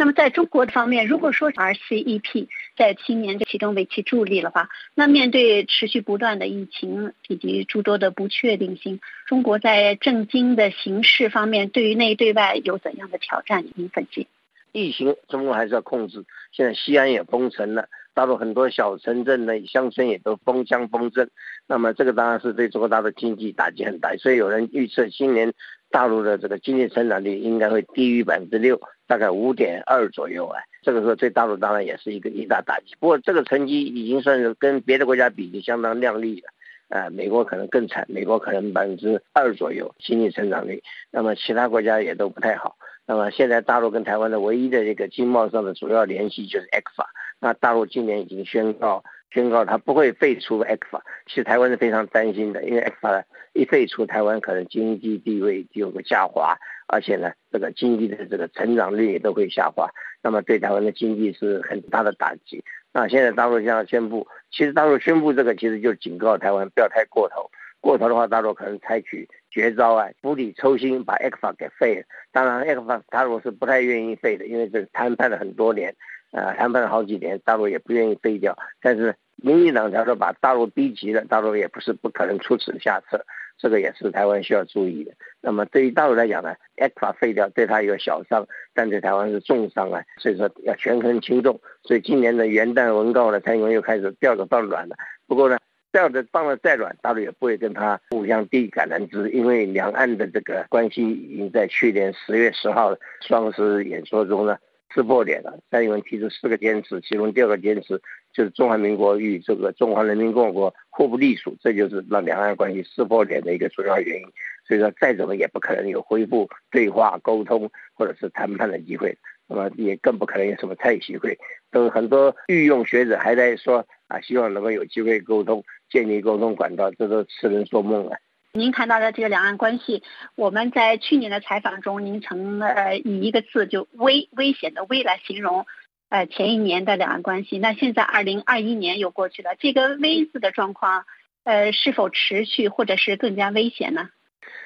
那么在中国方面，如果说 RCEP 在今年启动为其助力的话，那面对持续不断的疫情以及诸多的不确定性，中国在政经的形势方面，对于内对外有怎样的挑战？您分析？疫情中国还是要控制。现在西安也封城了，大陆很多小城镇呢、乡村也都封乡封镇。那么这个当然是对中国大陆经济打击很大。所以有人预测今年大陆的这个经济增长率应该会低于百分之六。大概五点二左右啊，这个时候对大陆当然也是一个一大打击。不过这个成绩已经算是跟别的国家比就相当亮丽了。啊，美国可能更惨，美国可能百分之二左右经济成长率。那么其他国家也都不太好。那么现在大陆跟台湾的唯一的这个经贸上的主要联系就是 X 法。那大陆今年已经宣告宣告它不会废除 X 法。其实台湾是非常担心的，因为 X 法一废除，台湾可能经济地位就有个下滑。而且呢，这个经济的这个成长率也都会下滑，那么对台湾的经济是很大的打击。那现在大陆这样宣布，其实大陆宣布这个，其实就是警告台湾不要太过头，过头的话，大陆可能采取绝招啊，釜底抽薪把 X 法给废了。当然，X 法大陆是不太愿意废的，因为这个谈判了很多年，呃，谈判了好几年，大陆也不愿意废掉。但是民进党假如把大陆逼急了，大陆也不是不可能出此下策。这个也是台湾需要注意的。那么对于大陆来讲呢，X 法废掉对他有小伤，但对台湾是重伤啊。所以说要权衡轻重。所以今年的元旦文告呢，蔡英文又开始吊着放软了。不过呢，吊着放的再软，大陆也不会跟他互相递橄榄枝，因为两岸的这个关系已经在去年十月十号双十演说中呢。撕破脸了。蔡英文提出四个坚持，其中第二个坚持就是中华民国与这个中华人民共和国互不隶属，这就是让两岸关系撕破脸的一个主要原因。所以说，再怎么也不可能有恢复对话沟通或者是谈判的机会，那么也更不可能有什么蔡习会。都很多御用学者还在说，啊，希望能够有机会沟通，建立沟通管道，这都痴人说梦啊。您谈到的这个两岸关系，我们在去年的采访中，您曾呃以一个字就危危险的危来形容，呃前一年的两岸关系。那现在二零二一年又过去了，这个危字的状况，呃是否持续或者是更加危险呢？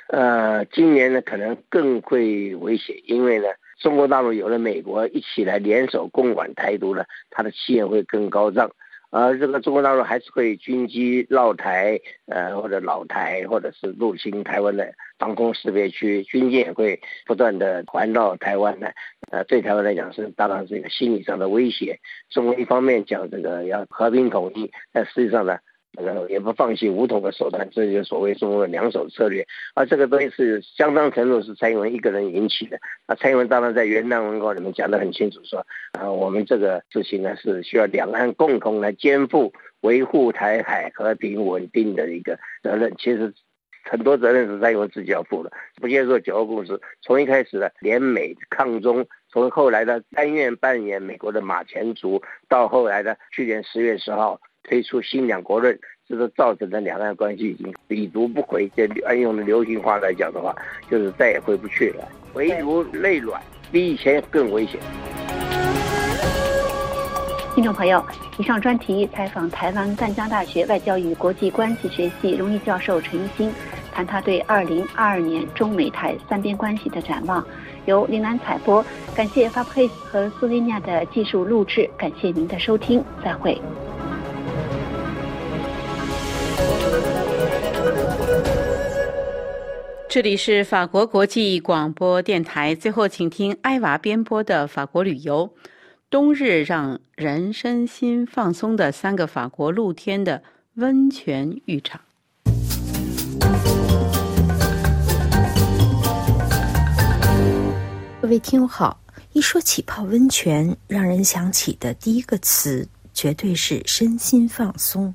呃，今年呢可能更会危险，因为呢中国大陆有了美国一起来联手共管台独呢，它的气焰会更高涨。而这个中国大陆还是会军机绕台，呃，或者老台，或者是入侵台湾的防空识别区，军舰也会不断的环绕台湾的，呃，对台湾来讲是当然是一个心理上的威胁。中国一方面讲这个要和平统一，但实际上呢？然后也不放弃武统的手段，这就是所谓中国的两手策略。而这个东西是相当程度是蔡英文一个人引起的。那蔡英文当然在元旦文稿里面讲得很清楚，说啊，我们这个事情呢是需要两岸共同来肩负维护台海和平稳定的一个责任。其实很多责任是蔡英文自己要负的。不接受九二共识，从一开始的联美抗中，从后来的甘愿扮演美国的马前卒，到后来的去年十月十号。推出新两国论，这都造成的两岸关系已经已读不回。这按用的流行话来讲的话，就是再也回不去了。唯独内软，比以前更危险。听众朋友，以上专题采访台湾淡江大学外交与国际关系学系荣誉教授陈一新，谈他对二零二二年中美台三边关系的展望。由林兰采播，感谢 Fabris 和苏维尼亚的技术录制，感谢您的收听，再会。这里是法国国际广播电台。最后，请听艾娃编播的法国旅游。冬日让人身心放松的三个法国露天的温泉浴场。各位听友好，一说起泡温泉，让人想起的第一个词绝对是身心放松。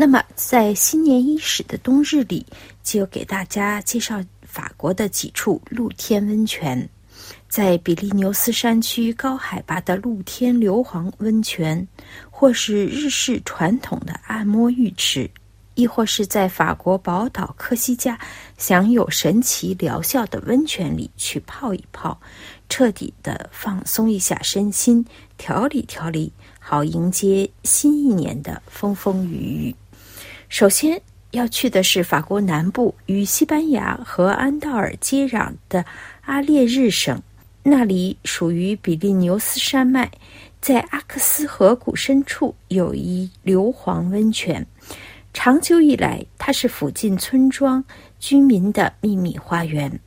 那么，在新年伊始的冬日里，就给大家介绍法国的几处露天温泉。在比利牛斯山区高海拔的露天硫磺温泉，或是日式传统的按摩浴池，亦或是在法国宝岛科西嘉享有神奇疗效的温泉里去泡一泡，彻底的放松一下身心，调理调理，好迎接新一年的风风雨雨。首先要去的是法国南部与西班牙和安道尔接壤的阿列日省，那里属于比利牛斯山脉，在阿克斯河谷深处有一硫磺温泉。长久以来，它是附近村庄居民的秘密花园。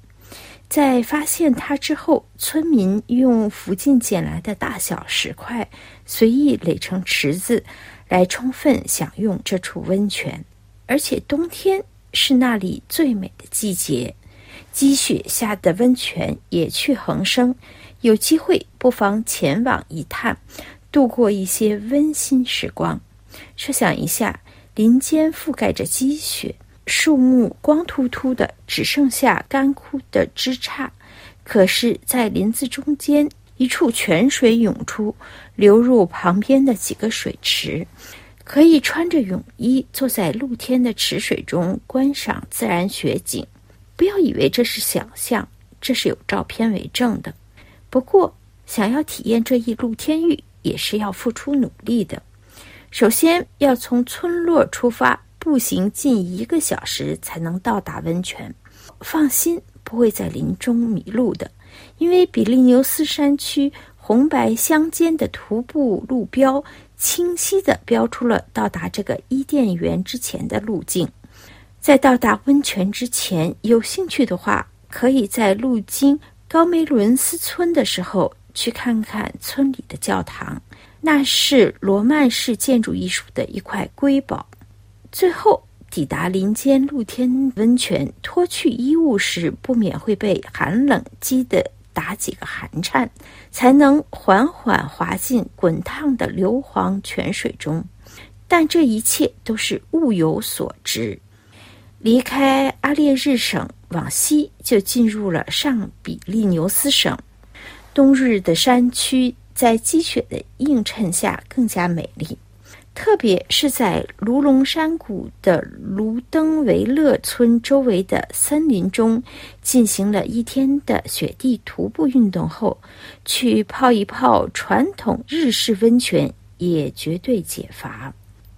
在发现它之后，村民用附近捡来的大小石块随意垒成池子。来充分享用这处温泉，而且冬天是那里最美的季节，积雪下的温泉野趣横生，有机会不妨前往一探，度过一些温馨时光。设想一下，林间覆盖着积雪，树木光秃秃的，只剩下干枯的枝杈，可是，在林子中间。一处泉水涌出，流入旁边的几个水池，可以穿着泳衣坐在露天的池水中观赏自然雪景。不要以为这是想象，这是有照片为证的。不过，想要体验这一露天浴，也是要付出努力的。首先要从村落出发，步行近一个小时才能到达温泉。放心，不会在林中迷路的。因为比利牛斯山区红白相间的徒步路标，清晰地标出了到达这个伊甸园之前的路径。在到达温泉之前，有兴趣的话，可以在路经高梅伦斯村的时候去看看村里的教堂，那是罗曼式建筑艺术的一块瑰宝。最后抵达林间露天温泉，脱去衣物时，不免会被寒冷激得。打几个寒颤，才能缓缓滑进滚烫的硫磺泉水中。但这一切都是物有所值。离开阿列日省往西，就进入了上比利牛斯省。冬日的山区在积雪的映衬下更加美丽。特别是在卢龙山谷的卢登维勒村周围的森林中进行了一天的雪地徒步运动后，去泡一泡传统日式温泉也绝对解乏。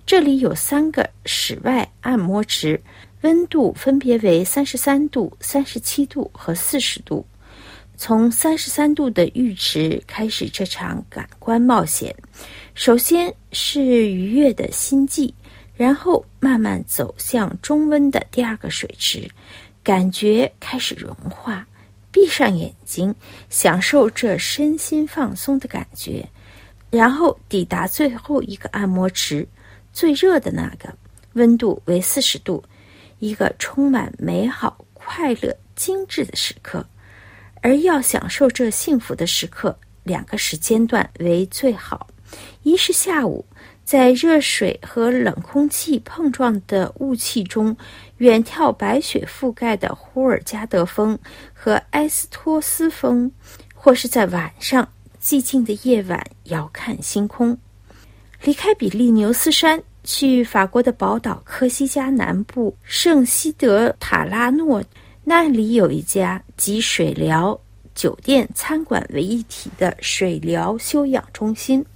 这里有三个室外按摩池。温度分别为三十三度、三十七度和四十度。从三十三度的浴池开始这场感官冒险，首先是愉悦的心悸，然后慢慢走向中温的第二个水池，感觉开始融化。闭上眼睛，享受这身心放松的感觉，然后抵达最后一个按摩池，最热的那个，温度为四十度。一个充满美好、快乐、精致的时刻，而要享受这幸福的时刻，两个时间段为最好：一是下午，在热水和冷空气碰撞的雾气中，远眺白雪覆盖的呼尔加德峰和埃斯托斯峰；或是在晚上，寂静的夜晚，遥看星空，离开比利牛斯山。去法国的宝岛科西嘉南部圣西德塔拉诺，那里有一家集水疗、酒店、餐馆为一体的水疗休养中心——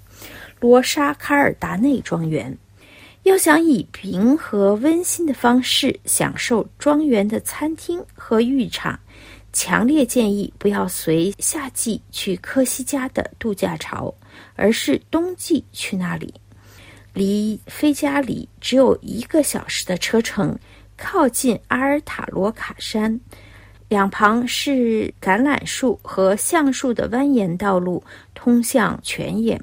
罗莎卡尔达内庄园。要想以平和温馨的方式享受庄园的餐厅和浴场，强烈建议不要随夏季去科西嘉的度假潮，而是冬季去那里。离菲加里只有一个小时的车程，靠近阿尔塔罗卡山，两旁是橄榄树和橡树的蜿蜒道路，通向泉眼。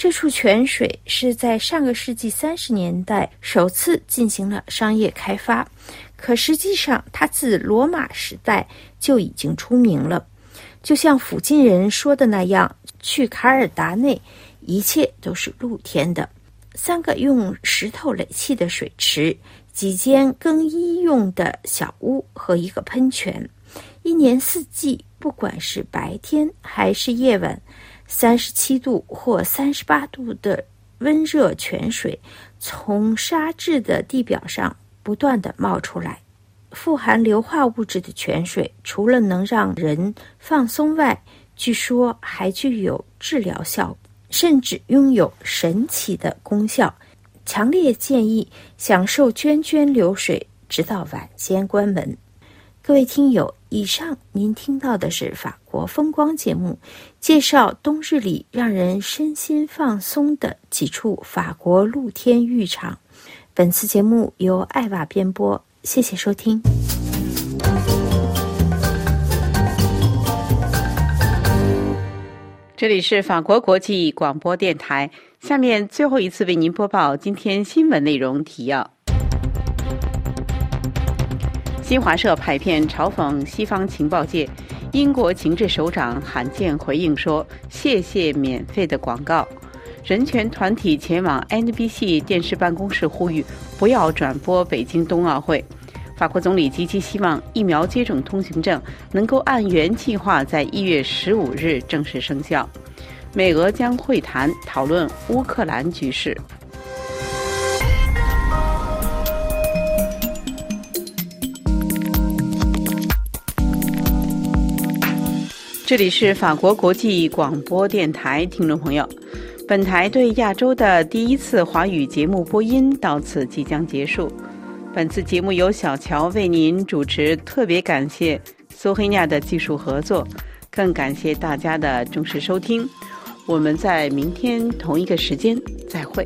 这处泉水是在上个世纪三十年代首次进行了商业开发，可实际上它自罗马时代就已经出名了。就像附近人说的那样，去卡尔达内，一切都是露天的。三个用石头垒砌的水池，几间更衣用的小屋和一个喷泉。一年四季，不管是白天还是夜晚，三十七度或三十八度的温热泉水从沙质的地表上不断的冒出来。富含硫化物质的泉水，除了能让人放松外，据说还具有治疗效果。甚至拥有神奇的功效，强烈建议享受涓涓流水，直到晚间关门。各位听友，以上您听到的是法国风光节目，介绍冬日里让人身心放松的几处法国露天浴场。本次节目由艾娃编播，谢谢收听。这里是法国国际广播电台。下面最后一次为您播报今天新闻内容提要：新华社拍片嘲讽西方情报界，英国情治首长罕见回应说：“谢谢免费的广告。”人权团体前往 NBC 电视办公室呼吁不要转播北京冬奥会。法国总理极其希望疫苗接种通行证能够按原计划在一月十五日正式生效。美俄将会谈讨论乌克兰局势。这里是法国国际广播电台，听众朋友，本台对亚洲的第一次华语节目播音到此即将结束。本次节目由小乔为您主持，特别感谢苏黑亚的技术合作，更感谢大家的重视收听。我们在明天同一个时间再会。